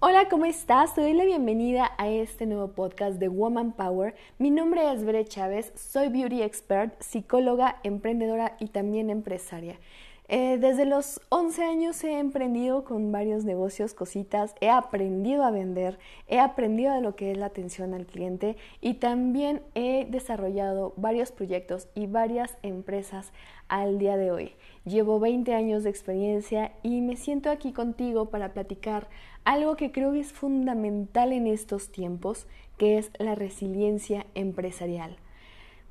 Hola, ¿cómo estás? Te doy la bienvenida a este nuevo podcast de Woman Power. Mi nombre es Bere Chávez, soy beauty expert, psicóloga, emprendedora y también empresaria. Eh, desde los 11 años he emprendido con varios negocios, cositas, he aprendido a vender, he aprendido de lo que es la atención al cliente y también he desarrollado varios proyectos y varias empresas al día de hoy. Llevo 20 años de experiencia y me siento aquí contigo para platicar algo que creo que es fundamental en estos tiempos, que es la resiliencia empresarial.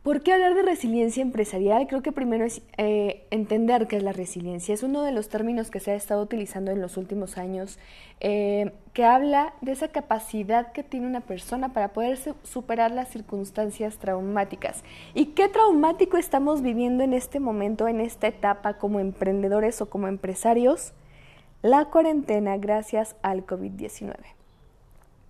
¿Por qué hablar de resiliencia empresarial? Creo que primero es eh, entender qué es la resiliencia. Es uno de los términos que se ha estado utilizando en los últimos años, eh, que habla de esa capacidad que tiene una persona para poder superar las circunstancias traumáticas. ¿Y qué traumático estamos viviendo en este momento, en esta etapa, como emprendedores o como empresarios? La cuarentena gracias al COVID-19.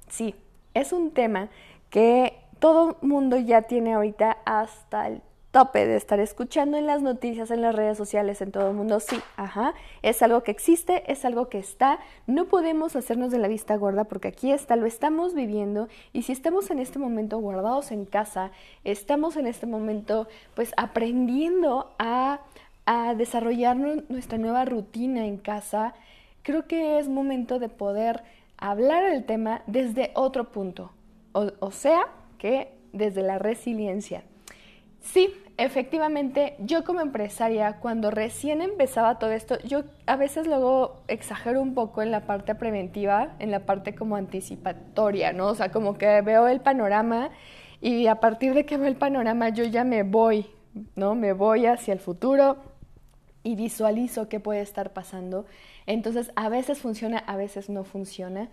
Sí, es un tema que todo mundo ya tiene ahorita hasta el tope de estar escuchando en las noticias, en las redes sociales, en todo el mundo. Sí, ajá, es algo que existe, es algo que está. No podemos hacernos de la vista gorda porque aquí está, lo estamos viviendo y si estamos en este momento guardados en casa, estamos en este momento pues aprendiendo a, desarrollar nuestra nueva rutina en casa, creo que es momento de poder hablar del tema desde otro punto. O sea, que desde la resiliencia. Sí, efectivamente, yo como empresaria, cuando recién empezaba todo esto, yo a veces luego exagero un poco en la parte preventiva, en la parte como anticipatoria, ¿no? O sea, como que veo el panorama y a partir de que veo el panorama yo ya me voy, ¿no? Me voy hacia el futuro y visualizo qué puede estar pasando. Entonces, a veces funciona, a veces no funciona.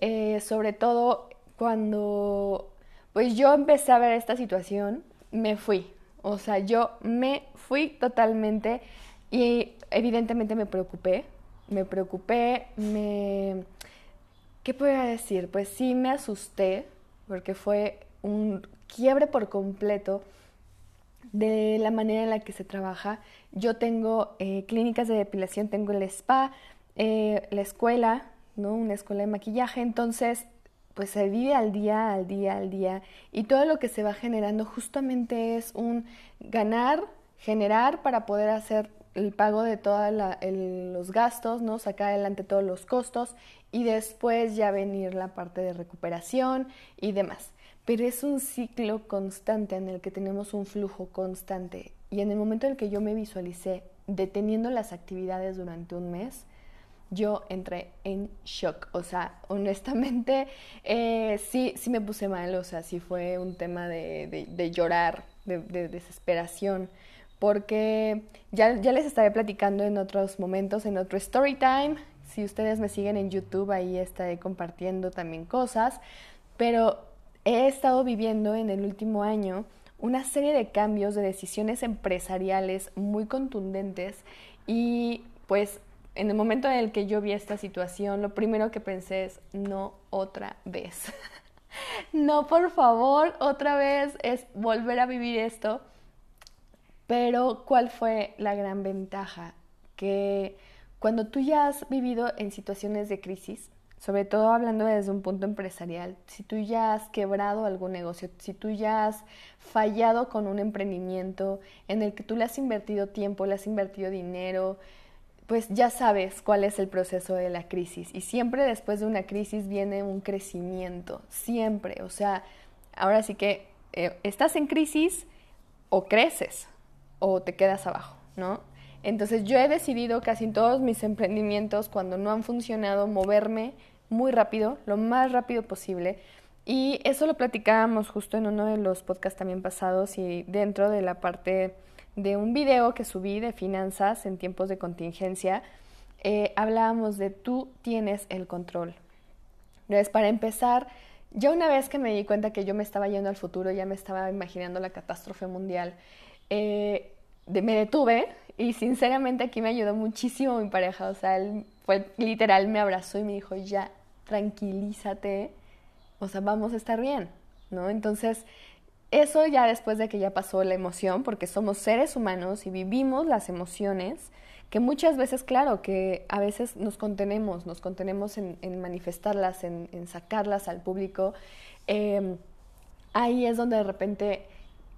Eh, sobre todo cuando pues yo empecé a ver esta situación, me fui. O sea, yo me fui totalmente y evidentemente me preocupé. Me preocupé, me... ¿Qué podría decir? Pues sí me asusté porque fue un quiebre por completo de la manera en la que se trabaja. Yo tengo eh, clínicas de depilación, tengo el spa, eh, la escuela, ¿no? Una escuela de maquillaje, entonces pues se vive al día, al día, al día, y todo lo que se va generando justamente es un ganar, generar para poder hacer el pago de todos los gastos, ¿no? Sacar adelante todos los costos y después ya venir la parte de recuperación y demás. Pero es un ciclo constante en el que tenemos un flujo constante. Y en el momento en el que yo me visualicé deteniendo las actividades durante un mes, yo entré en shock. O sea, honestamente, eh, sí, sí me puse mal. O sea, sí fue un tema de, de, llorar, de, de, desesperación. Porque ya, ya les estaré platicando en otros momentos, en otro story time. Si ustedes me siguen en YouTube, ahí estaré compartiendo también cosas. Pero he estado viviendo en el último año una serie de cambios, de decisiones empresariales muy contundentes y pues en el momento en el que yo vi esta situación, lo primero que pensé es, no otra vez. no, por favor, otra vez es volver a vivir esto. Pero, ¿cuál fue la gran ventaja? Que cuando tú ya has vivido en situaciones de crisis, sobre todo hablando desde un punto empresarial, si tú ya has quebrado algún negocio, si tú ya has fallado con un emprendimiento en el que tú le has invertido tiempo, le has invertido dinero, pues ya sabes cuál es el proceso de la crisis. Y siempre después de una crisis viene un crecimiento, siempre. O sea, ahora sí que eh, estás en crisis o creces o te quedas abajo, ¿no? Entonces yo he decidido casi en todos mis emprendimientos, cuando no han funcionado, moverme muy rápido, lo más rápido posible. Y eso lo platicábamos justo en uno de los podcasts también pasados y dentro de la parte de un video que subí de finanzas en tiempos de contingencia, eh, hablábamos de tú tienes el control. Entonces, para empezar, ya una vez que me di cuenta que yo me estaba yendo al futuro, ya me estaba imaginando la catástrofe mundial, eh, me detuve y sinceramente aquí me ayudó muchísimo mi pareja. O sea, él fue literal, me abrazó y me dijo, ya, tranquilízate, o sea, vamos a estar bien, ¿no? Entonces, eso ya después de que ya pasó la emoción, porque somos seres humanos y vivimos las emociones, que muchas veces, claro, que a veces nos contenemos, nos contenemos en, manifestarlas, en, sacarlas al público. Em, ahí es donde de repente,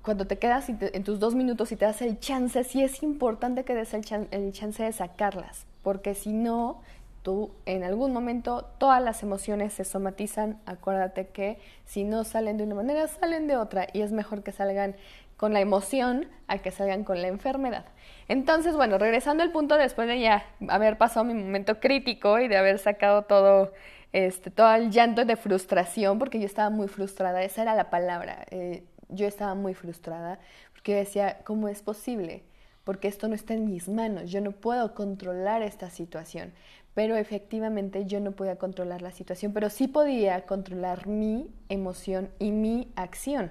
cuando te quedas en tus dos minutos y te das el chance, sí es importante que des el, el chance de sacarlas, porque si no, tú en algún momento todas las emociones se somatizan, acuérdate que si no salen de una manera, salen de otra y es mejor que salgan con la emoción a que salgan con la enfermedad. Entonces, bueno, regresando al punto después de ya haber pasado mi momento crítico y de haber sacado todo, este, todo el llanto de frustración, porque yo estaba muy frustrada, esa era la palabra, eh, yo estaba muy frustrada, porque decía, ¿cómo es posible? Porque esto no está en mis manos, yo no puedo controlar esta situación pero efectivamente yo no podía controlar la situación, pero sí podía controlar mi emoción y mi acción.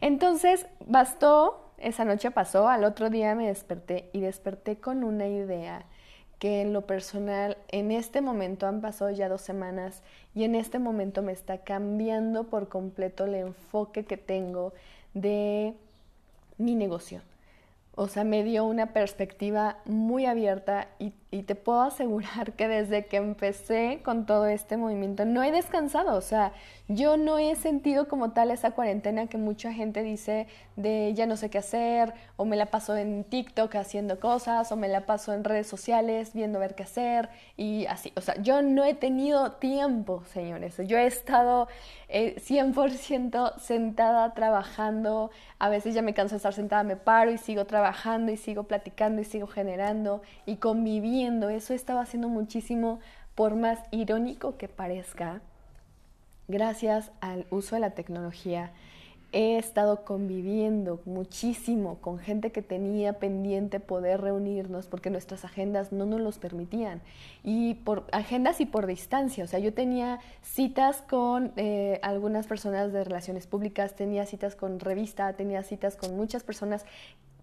Entonces, bastó, esa noche pasó, al otro día me desperté y desperté con una idea que en lo personal en este momento han pasado ya dos semanas y en este momento me está cambiando por completo el enfoque que tengo de mi negocio. O sea, me dio una perspectiva muy abierta y, te puedo asegurar que desde que empecé con todo este movimiento no he descansado. O sea, yo no he sentido como tal esa cuarentena que mucha gente dice de ya no sé qué hacer, o me la paso en TikTok haciendo cosas, o me la paso en redes sociales viendo ver qué hacer y así. O sea, yo no he tenido tiempo, señores. Yo he estado 100% eh, sentada trabajando. A veces ya me canso de estar sentada, me paro y sigo trabajando y sigo platicando y sigo generando y conviviendo. Eso estaba haciendo muchísimo, por más irónico que parezca, gracias al uso de la tecnología he estado conviviendo muchísimo con gente que tenía pendiente poder reunirnos porque nuestras agendas no nos los permitían. Y por agendas y por distancia. O sea, yo tenía citas con eh, algunas personas de relaciones públicas, tenía citas con revista, tenía citas con muchas personas,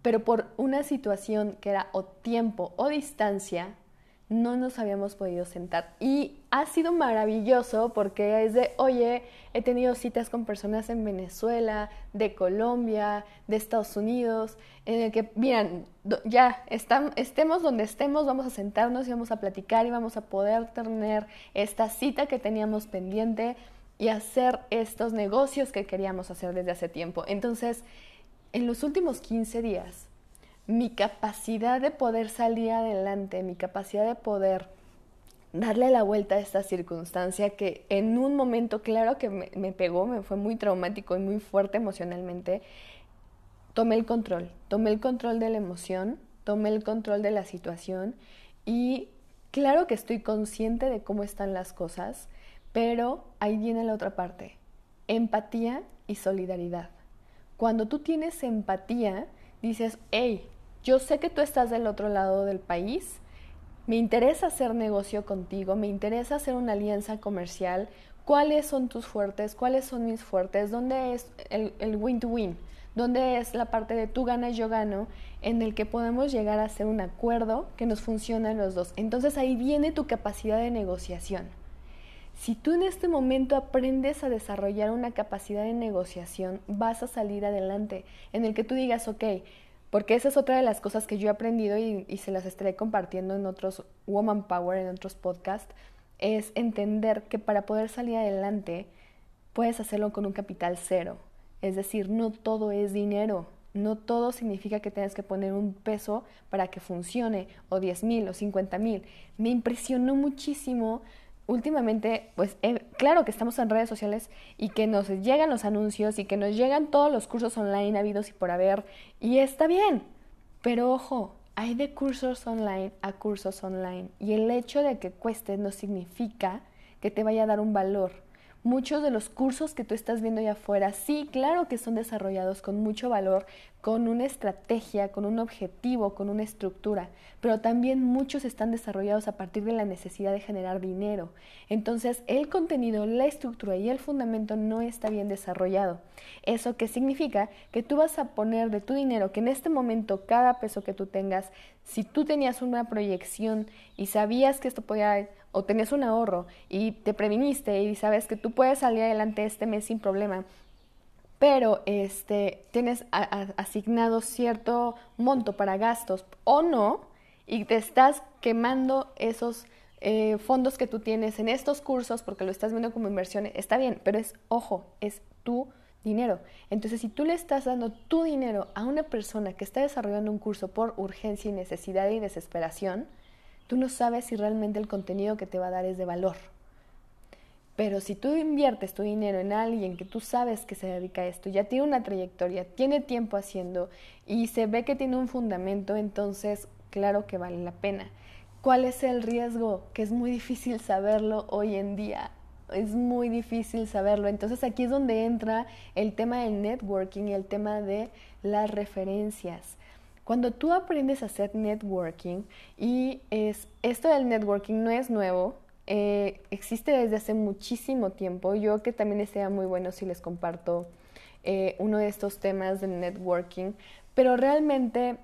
pero por una situación que era o tiempo o distancia, no nos habíamos podido sentar. Y ha sido maravilloso porque es de, oye, he tenido citas con personas en Venezuela, de Colombia, de Estados Unidos, en el que, miran, ya estemos donde estemos, vamos a sentarnos y vamos a platicar y vamos a poder tener esta cita que teníamos pendiente y hacer estos negocios que queríamos hacer desde hace tiempo. Entonces, en los últimos 15 días, mi capacidad de poder salir adelante, mi capacidad de poder darle la vuelta a esta circunstancia que en un momento, claro que me, pegó, me fue muy traumático y muy fuerte emocionalmente, tomé el control, tomé el control de la emoción, tomé el control de la situación y claro que estoy consciente de cómo están las cosas, pero ahí viene la otra parte, empatía y solidaridad. Cuando tú tienes empatía, dices, hey, yo sé que tú estás del otro lado del país, me interesa hacer negocio contigo, me interesa hacer una alianza comercial, cuáles son tus fuertes, cuáles son mis fuertes, dónde es el win-to-win, dónde es la parte de tú ganas, yo gano, en el que podemos llegar a hacer un acuerdo que nos funcione a los dos. Entonces ahí viene tu capacidad de negociación. Si tú en este momento aprendes a desarrollar una capacidad de negociación, vas a salir adelante, en el que tú digas, ok, porque esa es otra de las cosas que yo he aprendido y, se las estaré compartiendo en otros Woman Power, en otros podcasts, es entender que para poder salir adelante puedes hacerlo con un capital cero. Es decir, no todo es dinero, no todo significa que tengas que poner un peso para que funcione, o 10 mil o 50 mil. Me impresionó muchísimo últimamente, pues eh, claro que estamos en redes sociales y que nos llegan los anuncios y que nos llegan todos los cursos online habidos y por haber, y está bien, pero ojo, hay de cursos online a cursos online y el hecho de que cueste no significa que te vaya a dar un valor muchos de los cursos que tú estás viendo allá afuera, sí, claro que son desarrollados con mucho valor, con una estrategia, con un objetivo, con una estructura, pero también muchos están desarrollados a partir de la necesidad de generar dinero. Entonces, el contenido, la estructura y el fundamento no está bien desarrollado. ¿Eso qué significa? Que tú vas a poner de tu dinero, que en este momento cada peso que tú tengas, si tú tenías una proyección y sabías que esto podía o tenías un ahorro y te previniste y sabes que tú puedes salir adelante este mes sin problema, pero este, tienes asignado cierto monto para gastos o no, y te estás quemando esos eh, fondos que tú tienes en estos cursos porque lo estás viendo como inversión, está bien, pero es, ojo, es tu dinero. Entonces, si tú le estás dando tu dinero a una persona que está desarrollando un curso por urgencia y necesidad y desesperación, tú no sabes si realmente el contenido que te va a dar es de valor. Pero si tú inviertes tu dinero en alguien que tú sabes que se dedica a esto, ya tiene una trayectoria, tiene tiempo haciendo y se ve que tiene un fundamento, entonces claro que vale la pena. ¿Cuál es el riesgo? Que es muy difícil saberlo hoy en día. Es muy difícil saberlo. Entonces aquí es donde entra el tema del networking y el tema de las referencias. Cuando tú aprendes a hacer networking, y es, esto del networking no es nuevo, eh, existe desde hace muchísimo tiempo. Yo que también estaría muy bueno si les comparto eh, uno de estos temas del networking, pero realmente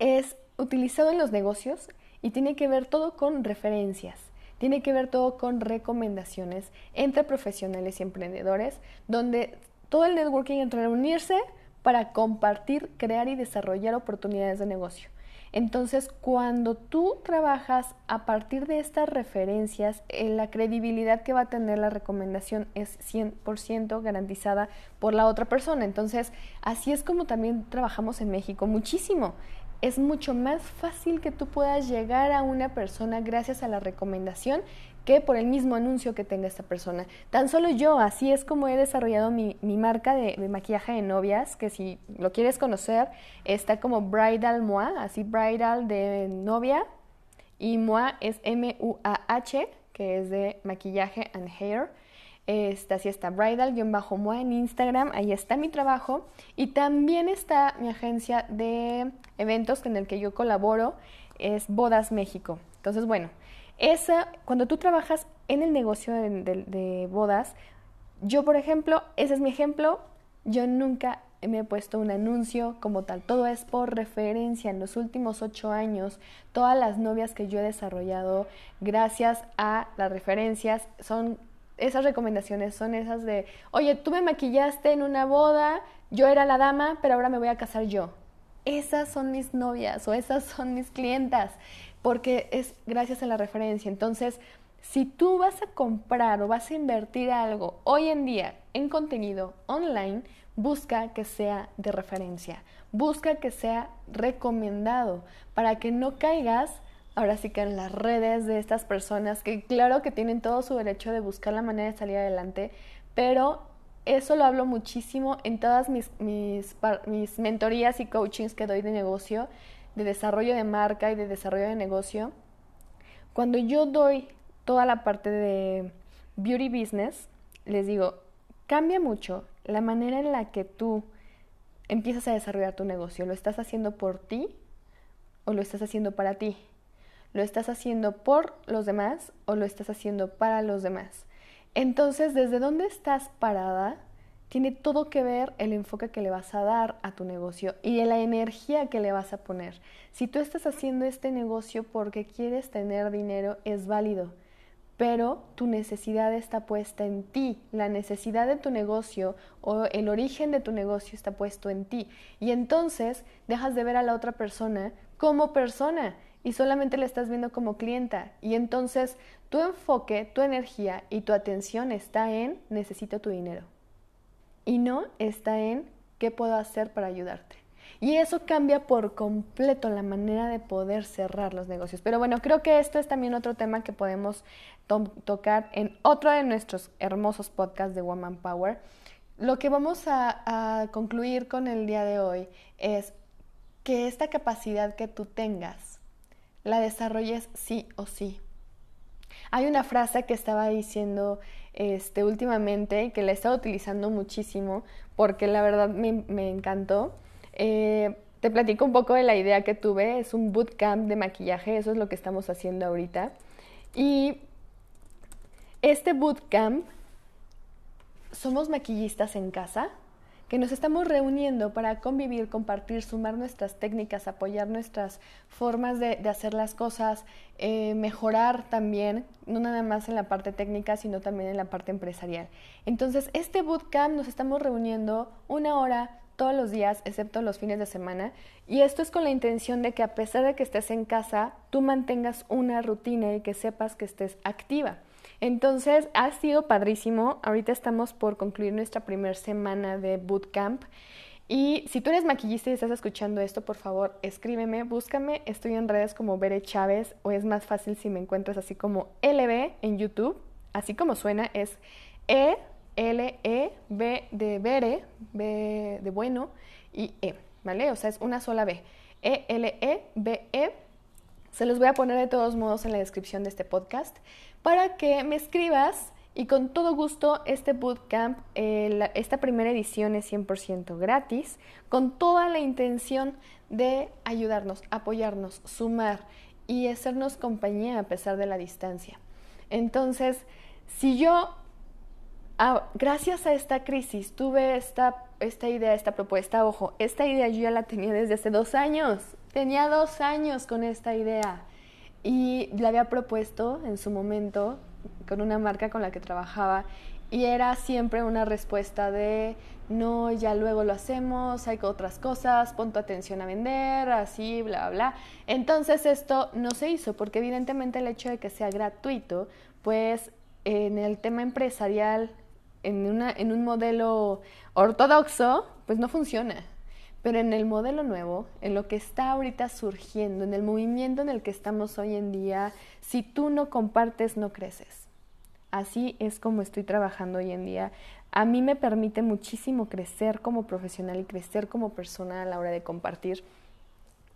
es utilizado en los negocios y tiene que ver todo con referencias. Tiene que ver todo con recomendaciones entre profesionales y emprendedores, donde todo el networking entra a reunirse para compartir, crear y desarrollar oportunidades de negocio. Entonces, cuando tú trabajas a partir de estas referencias, eh, la credibilidad que va a tener la recomendación es 100% garantizada por la otra persona. Entonces, así es como también trabajamos en México muchísimo es mucho más fácil que tú puedas llegar a una persona gracias a la recomendación que por el mismo anuncio que tenga esta persona. Tan solo yo, así es como he desarrollado mi, marca de, maquillaje de novias, que si lo quieres conocer, está como Bridal Moa, así Bridal de novia, y Moa es M-U-A-H, que es de maquillaje and hair. Está, así está Bridal-Moa en Instagram, ahí está mi trabajo. Y también está mi agencia de eventos en el que yo colaboro, es Bodas México. Entonces, bueno, esa, cuando tú trabajas en el negocio de, bodas, yo, por ejemplo, ese es mi ejemplo, yo nunca me he puesto un anuncio como tal, todo es por referencia. En los últimos ocho años, todas las novias que yo he desarrollado, gracias a las referencias, son esas recomendaciones, son esas de, oye, tú me maquillaste en una boda, yo era la dama, pero ahora me voy a casar yo. Esas son mis novias o esas son mis clientas porque es gracias a la referencia. Entonces, si tú vas a comprar o vas a invertir algo hoy en día en contenido online, busca que sea de referencia, busca que sea recomendado para que no caigas ahora sí que en las redes de estas personas que claro que tienen todo su derecho de buscar la manera de salir adelante, pero eso lo hablo muchísimo en todas mis, mis, mentorías y coachings que doy de negocio de desarrollo de marca y de desarrollo de negocio, cuando yo doy toda la parte de beauty business, les digo, cambia mucho la manera en la que tú empiezas a desarrollar tu negocio. ¿Lo estás haciendo por ti o lo estás haciendo para ti? ¿Lo estás haciendo por los demás o lo estás haciendo para los demás? Entonces, ¿desde dónde estás parada? tiene todo que ver el enfoque que le vas a dar a tu negocio y la energía que le vas a poner. Si tú estás haciendo este negocio porque quieres tener dinero, es válido, pero tu necesidad está puesta en ti. La necesidad de tu negocio o el origen de tu negocio está puesto en ti. Y entonces dejas de ver a la otra persona como persona y solamente le estás viendo como clienta. Y entonces tu enfoque, tu energía y tu atención está en necesito tu dinero y no está en qué puedo hacer para ayudarte. Y eso cambia por completo la manera de poder cerrar los negocios. Pero bueno, creo que esto es también otro tema que podemos tocar en otro de nuestros hermosos podcasts de Woman Power. Lo que vamos a concluir con el día de hoy es que esta capacidad que tú tengas la desarrolles sí o sí. Hay una frase que estaba diciendo este, últimamente que la he estado utilizando muchísimo porque la verdad me, encantó. Eh, te platico un poco de la idea que tuve. Es un bootcamp de maquillaje, eso es lo que estamos haciendo ahorita. Y este bootcamp, somos maquillistas en casa que nos estamos reuniendo para convivir, compartir, sumar nuestras técnicas, apoyar nuestras formas de, hacer las cosas, eh, mejorar también, no nada más en la parte técnica, sino también en la parte empresarial. Entonces, este bootcamp nos estamos reuniendo una hora todos los días, excepto los fines de semana, y esto es con la intención de que a pesar de que estés en casa, tú mantengas una rutina y que sepas que estés activa. Entonces, ha sido padrísimo. Ahorita estamos por concluir nuestra primera semana de bootcamp. Y si tú eres maquillista y estás escuchando esto, por favor, escríbeme, búscame. Estoy en redes como Bere Chávez o es más fácil si me encuentras así como LB en YouTube. Así como suena, es E, L, E, B de Bere, B de bueno y E, ¿vale? O sea, es una sola B. E, L, E, B, E. Se los voy a poner de todos modos en la descripción de este podcast para que me escribas y con todo gusto este bootcamp, esta primera edición es 100% gratis, con toda la intención de ayudarnos, apoyarnos, sumar y hacernos compañía a pesar de la distancia. Entonces, si yo, ah, gracias a esta crisis, tuve esta, esta idea, esta propuesta, ojo, esta idea yo ya la tenía desde hace dos años, tenía dos años con esta idea. Y la había propuesto en su momento con una marca con la que trabajaba. Y era siempre una respuesta de no, ya luego lo hacemos, hay otras cosas, pon tu atención a vender, así, bla, bla. Entonces esto no se hizo porque evidentemente el hecho de que sea gratuito, pues en el tema empresarial, en, un modelo ortodoxo, pues no funciona. Pero en el modelo nuevo, en lo que está ahorita surgiendo, en el movimiento en el que estamos hoy en día, si tú no compartes, no creces. Así es como estoy trabajando hoy en día. A mí me permite muchísimo crecer como profesional y crecer como persona a la hora de compartir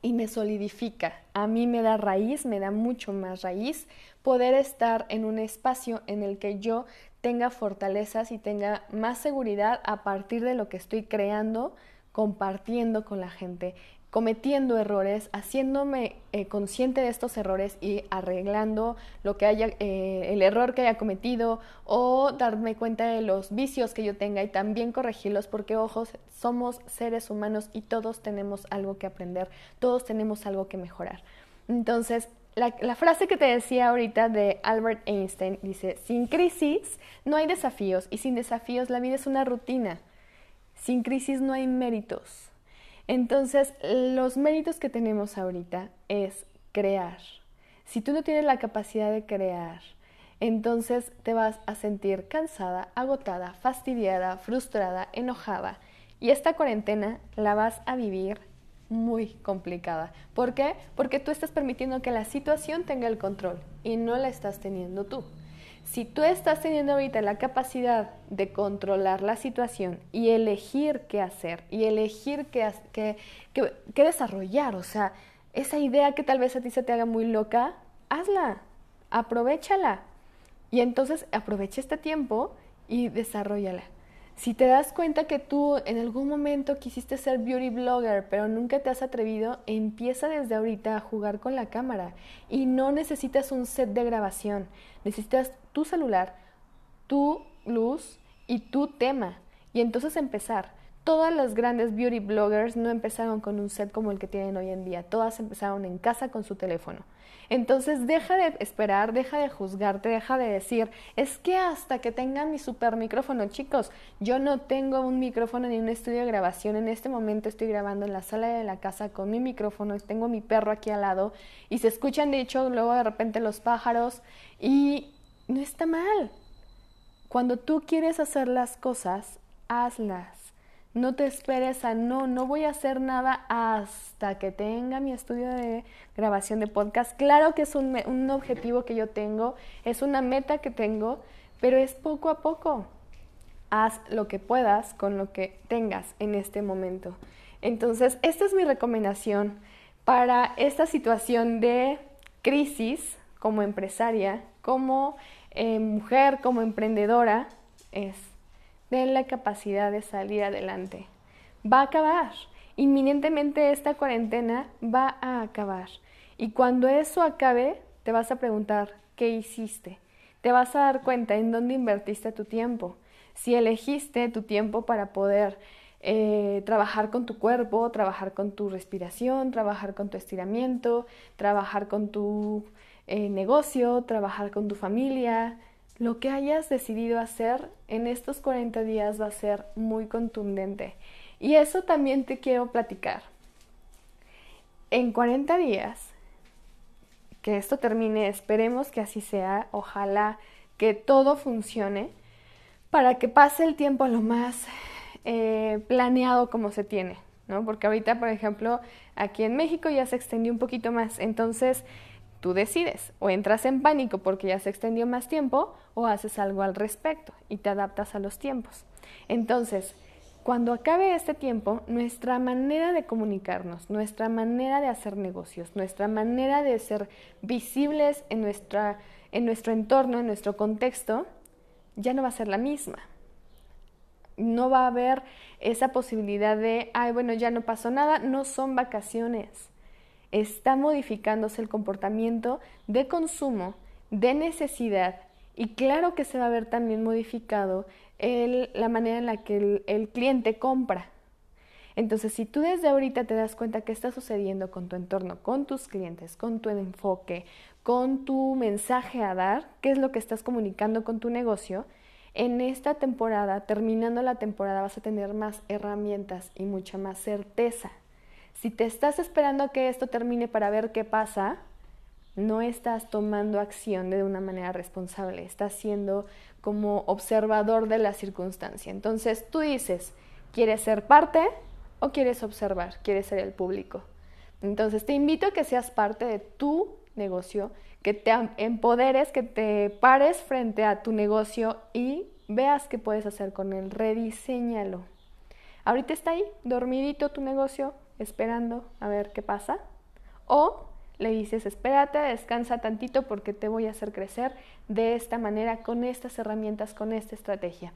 y me solidifica. A mí me da raíz, me da mucho más raíz poder estar en un espacio en el que yo tenga fortalezas y tenga más seguridad a partir de lo que estoy creando compartiendo con la gente, cometiendo errores, haciéndome eh, consciente de estos errores y arreglando lo que haya, eh, el error que haya cometido o darme cuenta de los vicios que yo tenga y también corregirlos porque, ojos, somos seres humanos y todos tenemos algo que aprender, todos tenemos algo que mejorar. Entonces, la, frase que te decía ahorita de Albert Einstein dice, sin crisis no hay desafíos y sin desafíos la vida es una rutina. Sin crisis no hay méritos. Entonces, los méritos que tenemos ahorita es crear. Si tú no tienes la capacidad de crear, entonces te vas a sentir cansada, agotada, fastidiada, frustrada, enojada. Y esta cuarentena la vas a vivir muy complicada. ¿Por qué? Porque tú estás permitiendo que la situación tenga el control y no la estás teniendo tú. Si tú estás teniendo ahorita la capacidad de controlar la situación y elegir qué hacer y elegir qué, desarrollar, o sea, esa idea que tal vez a ti se te haga muy loca, hazla, aprovechala. Y entonces aprovecha este tiempo y desarrollala. Si te das cuenta que tú en algún momento quisiste ser beauty blogger, pero nunca te has atrevido, empieza desde ahorita a jugar con la cámara. Y no necesitas un set de grabación, necesitas tu celular, tu luz y tu tema. Y entonces empezar. Todas las grandes beauty bloggers no empezaron con un set como el que tienen hoy en día, todas empezaron en casa con su teléfono. Entonces deja de esperar, deja de juzgarte, deja de decir, es que hasta que tengan mi super micrófono, chicos, yo no tengo un micrófono ni un estudio de grabación, en este momento estoy grabando en la sala de la casa con mi micrófono, tengo mi perro aquí al lado y se escuchan de hecho luego de repente los pájaros y no está mal. Cuando tú quieres hacer las cosas, hazlas. No te esperes a no, no voy a hacer nada hasta que tenga mi estudio de grabación de podcast. Claro que es un, un objetivo que yo tengo, es una meta que tengo, pero es poco a poco. Haz lo que puedas con lo que tengas en este momento. Entonces, esta es mi recomendación para esta situación de crisis como empresaria, como eh, mujer, como emprendedora, es la capacidad de salir adelante. Va a acabar. Inminentemente esta cuarentena va a acabar. Y cuando eso acabe, te vas a preguntar, ¿qué hiciste? Te vas a dar cuenta en dónde invertiste tu tiempo. Si elegiste tu tiempo para poder eh, trabajar con tu cuerpo, trabajar con tu respiración, trabajar con tu estiramiento, trabajar con tu eh, negocio, trabajar con tu familia. Lo que hayas decidido hacer en estos 40 días va a ser muy contundente. Y eso también te quiero platicar. En 40 días, que esto termine, esperemos que así sea, ojalá que todo funcione, para que pase el tiempo lo más eh, planeado como se tiene, ¿no? Porque ahorita, por ejemplo, aquí en México ya se extendió un poquito más, entonces tú decides, o entras en pánico porque ya se extendió más tiempo, o haces algo al respecto y te adaptas a los tiempos. Entonces, cuando acabe este tiempo, nuestra manera de comunicarnos, nuestra manera de hacer negocios, nuestra manera de ser visibles en, nuestra, en nuestro entorno, en nuestro contexto, ya no va a ser la misma. No va a haber esa posibilidad de, ay, bueno, ya no pasó nada, no son vacaciones. Está modificándose el comportamiento de consumo, de necesidad, y claro que se va a ver también modificado la manera en la que el, el cliente compra. Entonces, si tú desde ahorita te das cuenta qué está sucediendo con tu entorno, con tus clientes, con tu enfoque, con tu mensaje a dar, qué es lo que estás comunicando con tu negocio, en esta temporada, terminando la temporada, vas a tener más herramientas y mucha más certeza. Si te estás esperando a que esto termine para ver qué pasa, no estás tomando acción de una manera responsable, estás siendo como observador de la circunstancia. Entonces tú dices, ¿quieres ser parte o quieres observar? ¿Quieres ser el público? Entonces te invito a que seas parte de tu negocio, que te empoderes, que te pares frente a tu negocio y veas qué puedes hacer con él, rediseñalo. Ahorita está ahí, dormidito tu negocio, esperando a ver qué pasa. O le dices, espérate, descansa tantito porque te voy a hacer crecer de esta manera, con estas herramientas, con esta estrategia.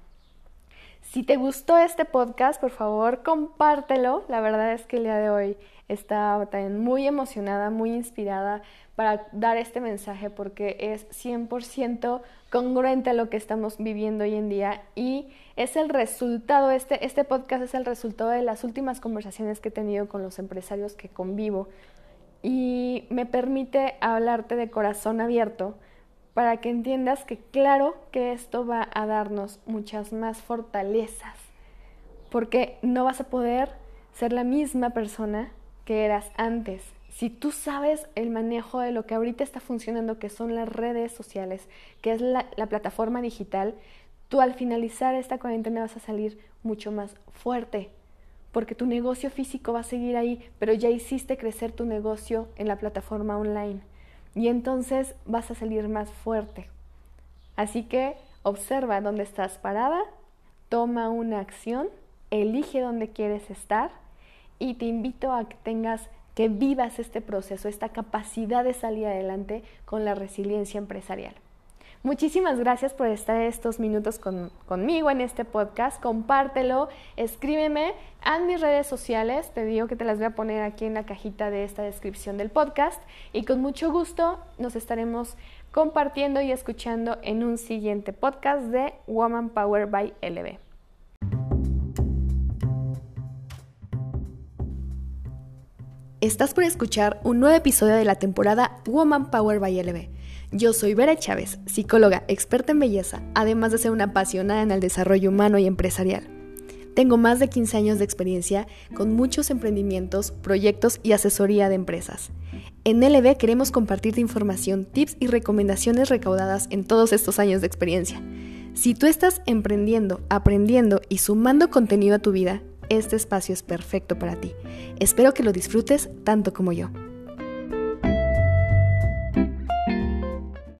Si te gustó este podcast, por favor, compártelo. La verdad es que el día de hoy estaba también muy emocionada, muy inspirada para dar este mensaje porque es 100% congruente a lo que estamos viviendo hoy en día y es el resultado, este, este podcast es el resultado de las últimas conversaciones que he tenido con los empresarios que convivo y me permite hablarte de corazón abierto para que entiendas que claro que esto va a darnos muchas más fortalezas, porque no vas a poder ser la misma persona que eras antes. Si tú sabes el manejo de lo que ahorita está funcionando, que son las redes sociales, que es la, la plataforma digital, tú al finalizar esta cuarentena vas a salir mucho más fuerte, porque tu negocio físico va a seguir ahí, pero ya hiciste crecer tu negocio en la plataforma online y entonces vas a salir más fuerte. Así que observa dónde estás parada, toma una acción, elige dónde quieres estar y te invito a que tengas que vivas este proceso, esta capacidad de salir adelante con la resiliencia empresarial. Muchísimas gracias por estar estos minutos conmigo en este podcast. Compártelo, escríbeme en mis redes sociales. Te digo que te las voy a poner aquí en la cajita de esta descripción del podcast. Y con mucho gusto nos estaremos compartiendo y escuchando en un siguiente podcast de Woman Power by LB. Estás por escuchar un nuevo episodio de la temporada Woman Power by LB yo soy Vera Chávez, psicóloga experta en belleza, además de ser una apasionada en el desarrollo humano y empresarial. Tengo más de 15 años de experiencia con muchos emprendimientos, proyectos y asesoría de empresas. En LB queremos compartirte información, tips y recomendaciones recaudadas en todos estos años de experiencia. Si tú estás emprendiendo, aprendiendo y sumando contenido a tu vida, este espacio es perfecto para ti. Espero que lo disfrutes tanto como yo.